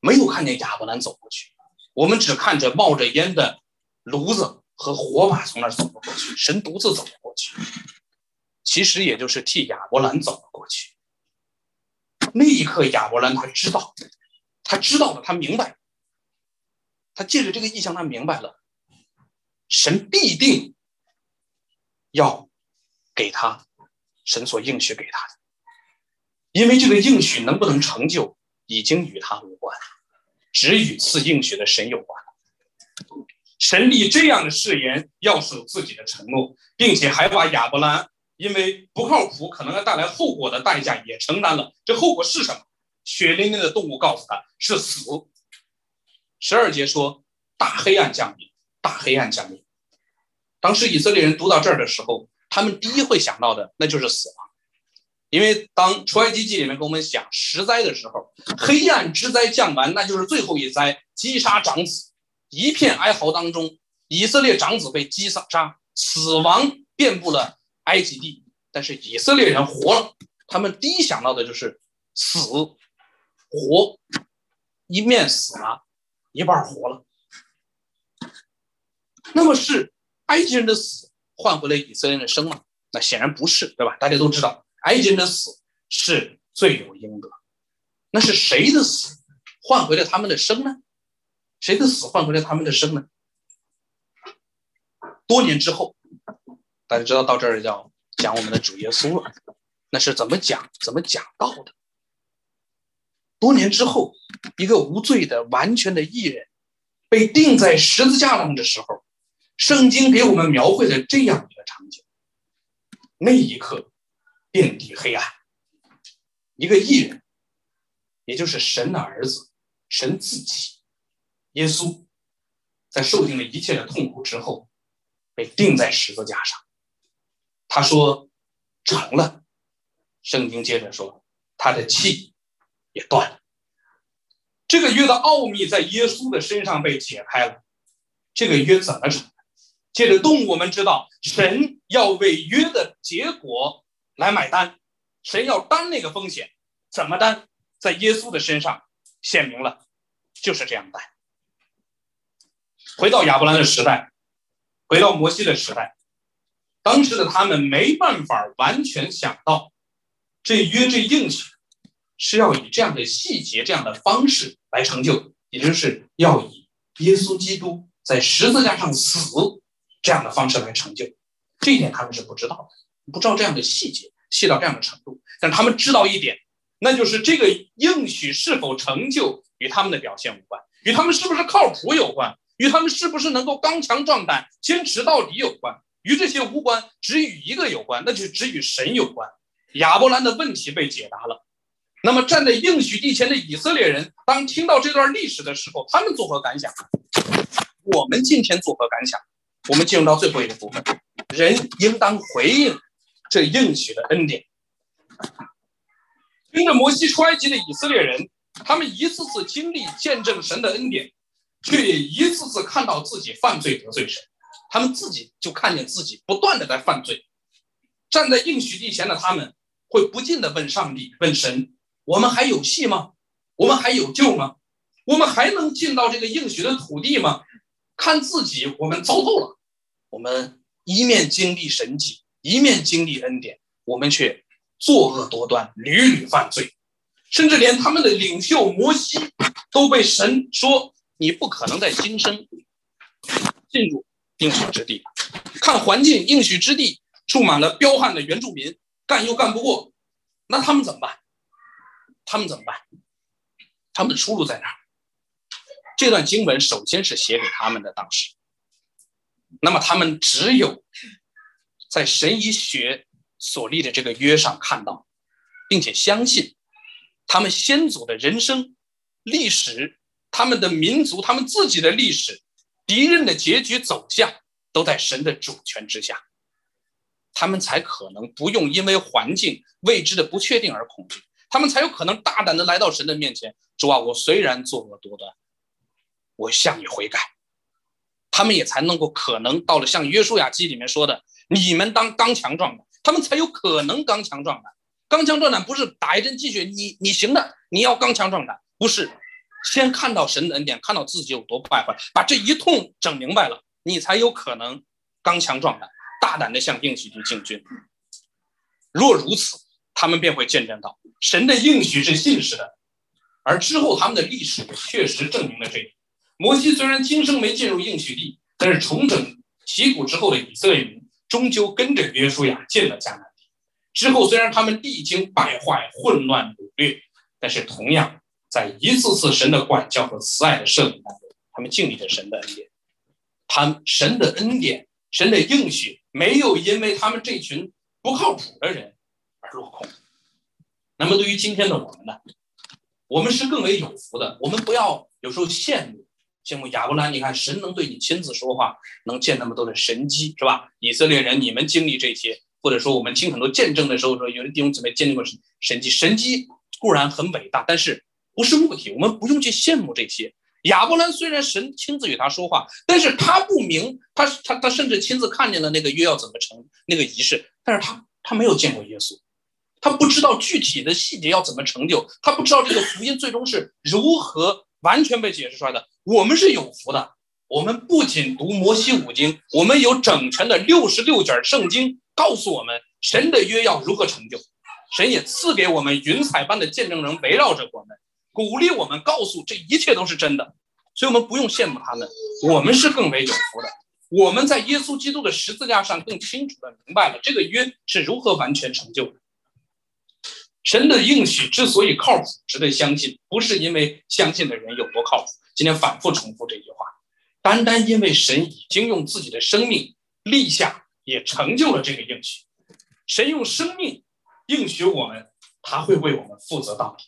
没有看见亚伯兰走过去，我们只看着冒着烟的炉子和火把从那儿走了过去。神独自走了过去，其实也就是替亚伯兰走了过去。那一刻，亚伯兰他知道，他知道了，他明白，他借着这个意象，他明白了，神必定要给他神所应许给他的，因为这个应许能不能成就？已经与他无关，只与赐应许的神有关。神立这样的誓言，要守自己的承诺，并且还把亚伯兰因为不靠谱可能要带来后果的代价也承担了。这后果是什么？血淋淋的动物告诉他是死。十二节说大黑暗降临，大黑暗降临。当时以色列人读到这儿的时候，他们第一会想到的那就是死亡。因为当出埃及记里面跟我们讲十灾的时候，黑暗之灾降完，那就是最后一灾，击杀长子，一片哀嚎当中，以色列长子被击杀，死亡遍布了埃及地，但是以色列人活了，他们第一想到的就是死活，一面死了，一半活了。那么是埃及人的死换回了以色列人的生吗？那显然不是，对吧？大家都知道。埃及人的死是罪有应得，那是谁的死换回了他们的生呢？谁的死换回了他们的生呢？多年之后，大家知道到这儿要讲我们的主耶稣了，那是怎么讲？怎么讲到的？多年之后，一个无罪的、完全的艺人被钉在十字架上的时候，圣经给我们描绘了这样一个场景，那一刻。遍地黑暗，一个艺人，也就是神的儿子，神自己，耶稣，在受尽了一切的痛苦之后，被钉在十字架上。他说：“成了。”圣经接着说：“他的气也断了。”这个约的奥秘在耶稣的身上被解开了。这个约怎么成的？借着动物，我们知道神要为约的结果。来买单，谁要担那个风险？怎么担？在耶稣的身上显明了，就是这样担。回到亚伯兰的时代，回到摩西的时代，当时的他们没办法完全想到，这约这应许是要以这样的细节、这样的方式来成就，也就是要以耶稣基督在十字架上死这样的方式来成就。这一点他们是不知道的。不知道这样的细节细到这样的程度，但他们知道一点，那就是这个应许是否成就与他们的表现无关，与他们是不是靠谱有关，与他们是不是能够刚强壮胆、坚持到底有关，与这些无关，只与一个有关，那就是只与神有关。亚伯兰的问题被解答了。那么站在应许地前的以色列人，当听到这段历史的时候，他们作何感想？我们今天作何感想？我们进入到最后一个部分，人应当回应这应许的恩典。跟着摩西出埃及的以色列人，他们一次次经历见证神的恩典，却也一次次看到自己犯罪得罪神。他们自己就看见自己不断的在犯罪。站在应许地前的他们，会不禁的问上帝、问神。我们还有戏吗？我们还有救吗？我们还能进到这个应许的土地吗？看自己，我们糟透了。我们一面经历神迹，一面经历恩典，我们却作恶多端，屡屡犯罪，甚至连他们的领袖摩西都被神说：“你不可能在今生进入应许之地。”看环境，应许之地住满了彪悍的原住民，干又干不过，那他们怎么办？他们怎么办？他们的出路在哪儿？这段经文首先是写给他们的，当时，那么他们只有在神以血所立的这个约上看到，并且相信他们先祖的人生历史、他们的民族、他们自己的历史、敌人的结局走向都在神的主权之下，他们才可能不用因为环境未知的不确定而恐惧。他们才有可能大胆的来到神的面前。主啊，我虽然作恶多端，我向你悔改。他们也才能够可能到了像约书亚记里面说的，你们当刚强壮胆。他们才有可能刚强壮胆。刚强壮胆不是打一针鸡血，你你行的，你要刚强壮胆，不是先看到神的恩典，看到自己有多败坏，把这一通整明白了，你才有可能刚强壮胆，大胆的向应许地进军。若如此。他们便会见证到神的应许是信实的，而之后他们的历史确实证明了这一点。摩西虽然今生没进入应许地，但是重整旗鼓之后的以色列民终究跟着约书亚进了迦南地。之后虽然他们历经败坏、混乱、掳掠，但是同样在一次次神的管教和慈爱的赦免当中，他们经历着神的恩典。他们神的恩典、神的应许没有因为他们这群不靠谱的人而。落空。那么，对于今天的我们呢？我们是更为有福的。我们不要有时候羡慕羡慕亚伯兰。你看，神能对你亲自说话，能见那么多的神迹，是吧？以色列人，你们经历这些，或者说我们听很多见证的时候，说有的弟兄姊妹经历过神神迹。神迹固然很伟大，但是不是目的。我们不用去羡慕这些。亚伯兰虽然神亲自与他说话，但是他不明，他他他甚至亲自看见了那个约要怎么成那个仪式，但是他他没有见过耶稣。他不知道具体的细节要怎么成就，他不知道这个福音最终是如何完全被解释出来的。我们是有福的，我们不仅读摩西五经，我们有整全的六十六卷圣经，告诉我们神的约要如何成就。神也赐给我们云彩般的见证人围绕着我们，鼓励我们，告诉这一切都是真的。所以，我们不用羡慕他们，我们是更为有福的。我们在耶稣基督的十字架上更清楚的明白了这个约是如何完全成就的。神的应许之所以靠谱，值得相信，不是因为相信的人有多靠谱。今天反复重复这句话，单单因为神已经用自己的生命立下，也成就了这个应许。神用生命应许我们，他会为我们负责到底。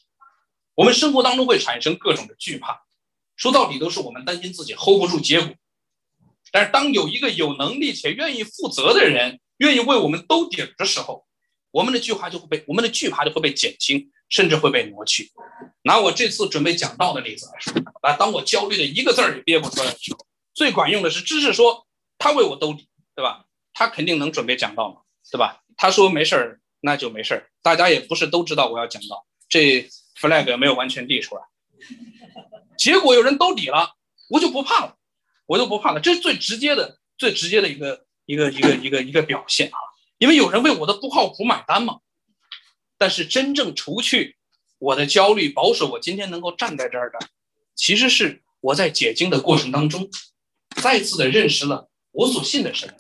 我们生活当中会产生各种的惧怕，说到底都是我们担心自己 hold 不住结果。但是当有一个有能力且愿意负责的人，愿意为我们兜底的时候，我们的惧怕就会被我们的惧怕就会被减轻，甚至会被挪去。拿我这次准备讲道的例子来说，啊，当我焦虑的一个字儿也憋不出来的时候，最管用的是知识说他为我兜底，对吧？他肯定能准备讲道嘛，对吧？他说没事儿，那就没事儿。大家也不是都知道我要讲道，这 flag 没有完全立出来。结果有人兜底了，我就不怕了，我就不怕了。这是最直接的、最直接的一个一个一个一个一个表现啊。因为有人为我的不靠谱买单嘛，但是真正除去我的焦虑、保守，我今天能够站在这儿的，其实是我在解经的过程当中，再次的认识了我所信的神，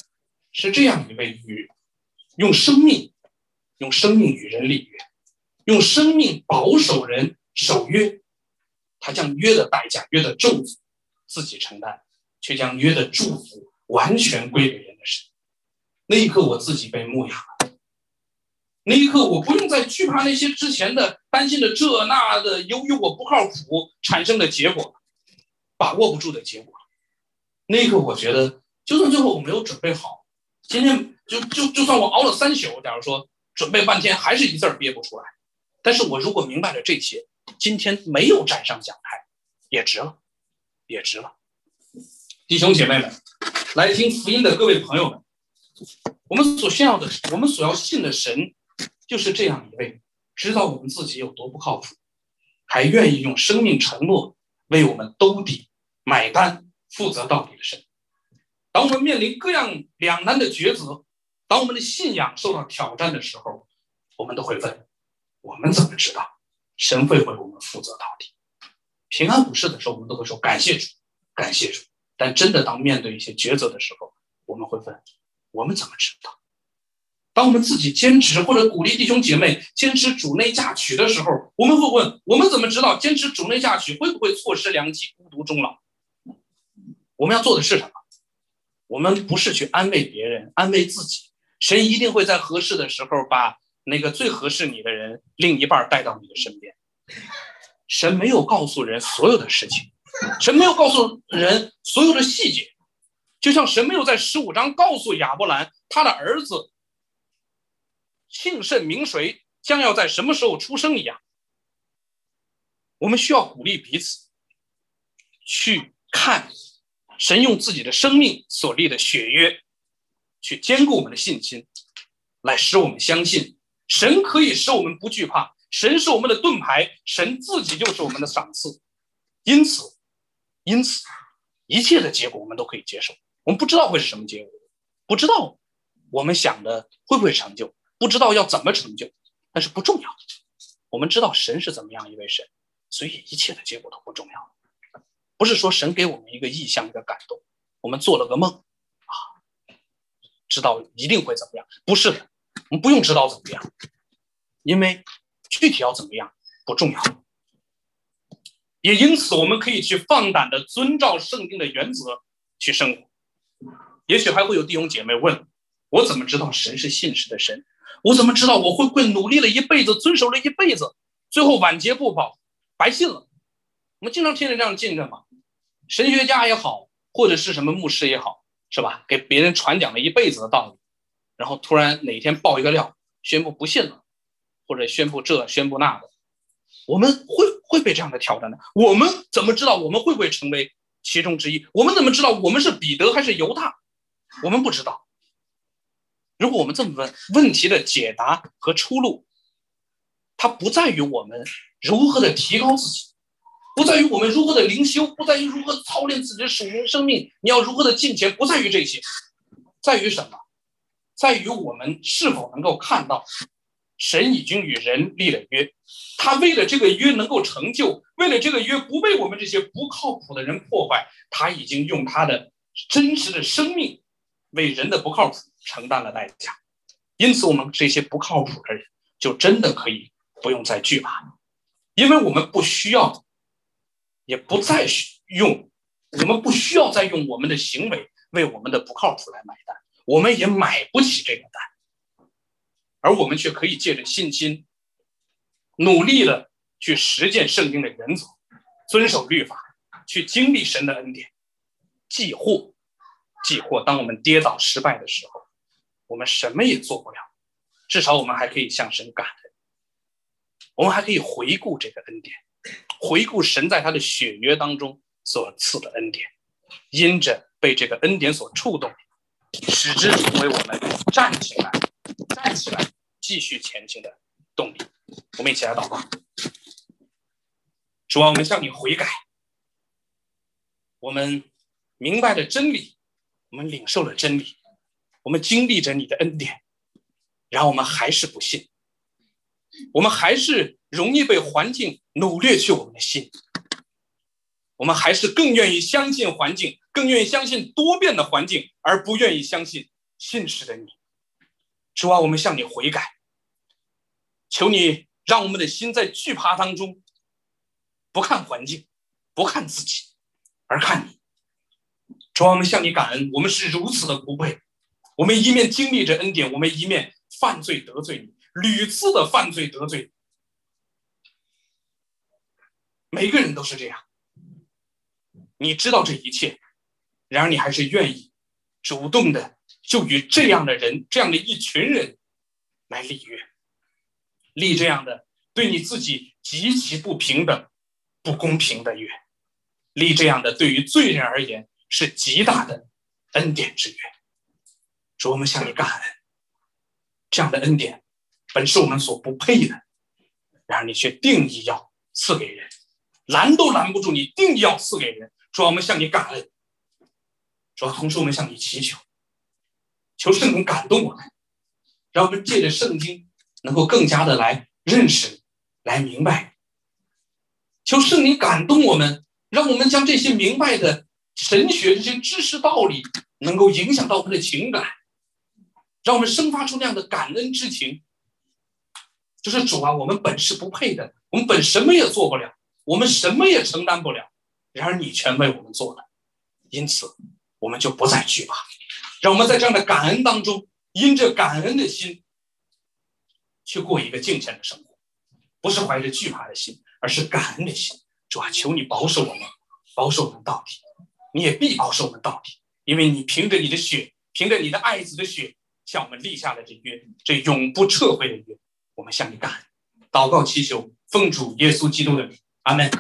是这样一位与用生命、用生命与人立约，用生命保守人守约，他将约的代价、约的咒诅自己承担，却将约的祝福完全归给人的神。那一刻，我自己被牧养了。那一刻，我不用再惧怕那些之前的担心的这那的，由于我不靠谱产生的结果，把握不住的结果。那一刻，我觉得，就算最后我没有准备好，今天就就就算我熬了三宿，假如说准备半天还是一字儿憋不出来，但是我如果明白了这些，今天没有站上讲台，也值了，也值了。弟兄姐妹们，来听福音的各位朋友们，我们所需要的，我们所要信的神。就是这样一位知道我们自己有多不靠谱，还愿意用生命承诺为我们兜底、买单、负责到底的神。当我们面临各样两难的抉择，当我们的信仰受到挑战的时候，我们都会问：我们怎么知道神会为我们负责到底？平安无事的时候，我们都会说感谢主，感谢主。但真的当面对一些抉择的时候，我们会问：我们怎么知道？当我们自己坚持或者鼓励弟兄姐妹坚持主内嫁娶的时候，我们会问：我们怎么知道坚持主内嫁娶会不会错失良机、孤独终老？我们要做的是什么？我们不是去安慰别人，安慰自己。神一定会在合适的时候把那个最合适你的人、另一半带到你的身边。神没有告诉人所有的事情，神没有告诉人所有的细节，就像神没有在十五章告诉亚伯兰他的儿子。姓甚名谁，将要在什么时候出生一样，我们需要鼓励彼此，去看神用自己的生命所立的血约，去坚固我们的信心，来使我们相信神可以使我们不惧怕，神是我们的盾牌，神自己就是我们的赏赐。因此，因此，一切的结果我们都可以接受。我们不知道会是什么结果，不知道我们想的会不会成就。不知道要怎么成就，但是不重要。我们知道神是怎么样一位神，所以一切的结果都不重要。不是说神给我们一个意向、一个感动，我们做了个梦啊，知道一定会怎么样？不是的，我们不用知道怎么样，因为具体要怎么样不重要。也因此，我们可以去放胆的遵照圣经的原则去生活。也许还会有弟兄姐妹问我：怎么知道神是信实的神？我怎么知道我会会努力了一辈子，遵守了一辈子，最后晚节不保，白信了？我们经常听见这样见证嘛，神学家也好，或者是什么牧师也好，是吧？给别人传讲了一辈子的道理，然后突然哪天爆一个料，宣布不信了，或者宣布这宣布那的，我们会会被这样的挑战的。我们怎么知道我们会不会成为其中之一？我们怎么知道我们是彼得还是犹大？我们不知道。如果我们这么问，问题的解答和出路，它不在于我们如何的提高自己，不在于我们如何的灵修，不在于如何操练自己的属灵生命，你要如何的进前，不在于这些，在于什么？在于我们是否能够看到，神已经与人立了约，他为了这个约能够成就，为了这个约不被我们这些不靠谱的人破坏，他已经用他的真实的生命为人的不靠谱。承担了代价，因此我们这些不靠谱的人就真的可以不用再惧怕，因为我们不需要，也不再用，我们不需要再用我们的行为为我们的不靠谱来买单，我们也买不起这个单，而我们却可以借着信心，努力的去实践圣经的原则，遵守律法，去经历神的恩典，既或，既或当我们跌倒失败的时候。我们什么也做不了，至少我们还可以向神感恩。我们还可以回顾这个恩典，回顾神在他的血约当中所赐的恩典，因着被这个恩典所触动，使之成为我们站起来、站起来继续前进的动力。我们一起来祷告：主啊，我们向你悔改，我们明白了真理，我们领受了真理。我们经历着你的恩典，然后我们还是不信，我们还是容易被环境掳掠去我们的心，我们还是更愿意相信环境，更愿意相信多变的环境，而不愿意相信信实的你。主啊，我们向你悔改，求你让我们的心在惧怕当中，不看环境，不看自己，而看你。主啊，我们向你感恩，我们是如此的不配。我们一面经历着恩典，我们一面犯罪得罪你，屡次的犯罪得罪。每个人都是这样。你知道这一切，然而你还是愿意主动的就与这样的人、这样的一群人来立约，立这样的对你自己极其不平等、不公平的约，立这样的对于罪人而言。是极大的恩典之约，主，我们向你感恩。这样的恩典本是我们所不配的，然而你却定义要赐给人，拦都拦不住你定要赐给人。主，我们向你感恩。主，同时我们向你祈求，求圣灵感动我们，让我们借着圣经能够更加的来认识、来明白。求圣灵感动我们，让我们将这些明白的。神学这些知识道理能够影响到我们的情感，让我们生发出那样的感恩之情。就是主啊，我们本是不配的，我们本什么也做不了，我们什么也承担不了，然而你全为我们做了，因此我们就不再惧怕。让我们在这样的感恩当中，因着感恩的心，去过一个敬虔的生活，不是怀着惧怕的心，而是感恩的心。主啊，求你保守我们，保守我们到底。你也必保守我们到底，因为你凭着你的血，凭着你的爱子的血，向我们立下了这约，这永不撤回的约。我们向你感恩，祷告祈求，奉主耶稣基督的名，阿门。